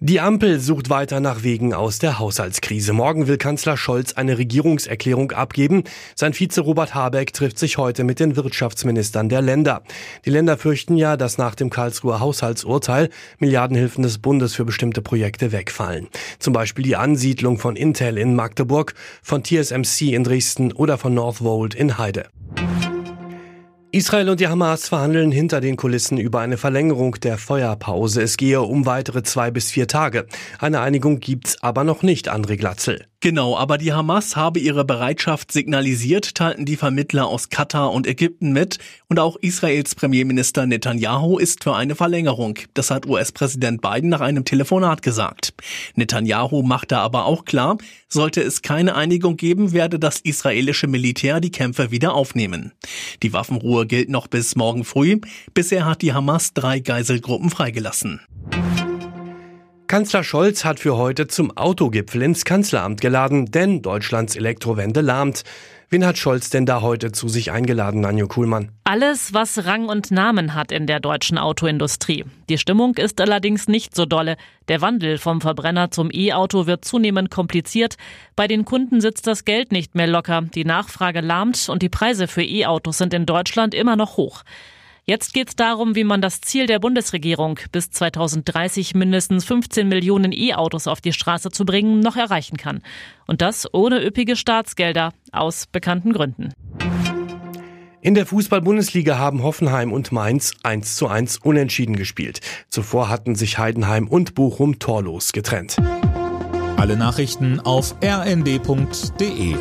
Die Ampel sucht weiter nach Wegen aus der Haushaltskrise. Morgen will Kanzler Scholz eine Regierungserklärung abgeben. Sein Vize Robert Habeck trifft sich heute mit den Wirtschaftsministern der Länder. Die Länder fürchten ja, dass nach dem Karlsruher Haushaltsurteil Milliardenhilfen des Bundes für bestimmte Projekte wegfallen. Zum Beispiel die Ansiedlung von Intel in Magdeburg, von TSMC in Dresden oder von Northvolt in Heide. Israel und die Hamas verhandeln hinter den Kulissen über eine Verlängerung der Feuerpause. Es gehe um weitere zwei bis vier Tage. Eine Einigung gibt's aber noch nicht, André Glatzel. Genau, aber die Hamas habe ihre Bereitschaft signalisiert, teilten die Vermittler aus Katar und Ägypten mit. Und auch Israels Premierminister Netanyahu ist für eine Verlängerung. Das hat US-Präsident Biden nach einem Telefonat gesagt. Netanyahu machte aber auch klar, sollte es keine Einigung geben, werde das israelische Militär die Kämpfe wieder aufnehmen. Die Waffenruhe gilt noch bis morgen früh. Bisher hat die Hamas drei Geiselgruppen freigelassen. Kanzler Scholz hat für heute zum Autogipfel ins Kanzleramt geladen, denn Deutschlands Elektrowende lahmt. Wen hat Scholz denn da heute zu sich eingeladen, Anjo Kuhlmann? Alles, was Rang und Namen hat in der deutschen Autoindustrie. Die Stimmung ist allerdings nicht so dolle. Der Wandel vom Verbrenner zum E-Auto wird zunehmend kompliziert. Bei den Kunden sitzt das Geld nicht mehr locker. Die Nachfrage lahmt und die Preise für E-Autos sind in Deutschland immer noch hoch. Jetzt geht es darum, wie man das Ziel der Bundesregierung, bis 2030 mindestens 15 Millionen E-Autos auf die Straße zu bringen, noch erreichen kann. Und das ohne üppige Staatsgelder, aus bekannten Gründen. In der Fußball-Bundesliga haben Hoffenheim und Mainz 1 zu 1 unentschieden gespielt. Zuvor hatten sich Heidenheim und Bochum torlos getrennt. Alle Nachrichten auf rnd.de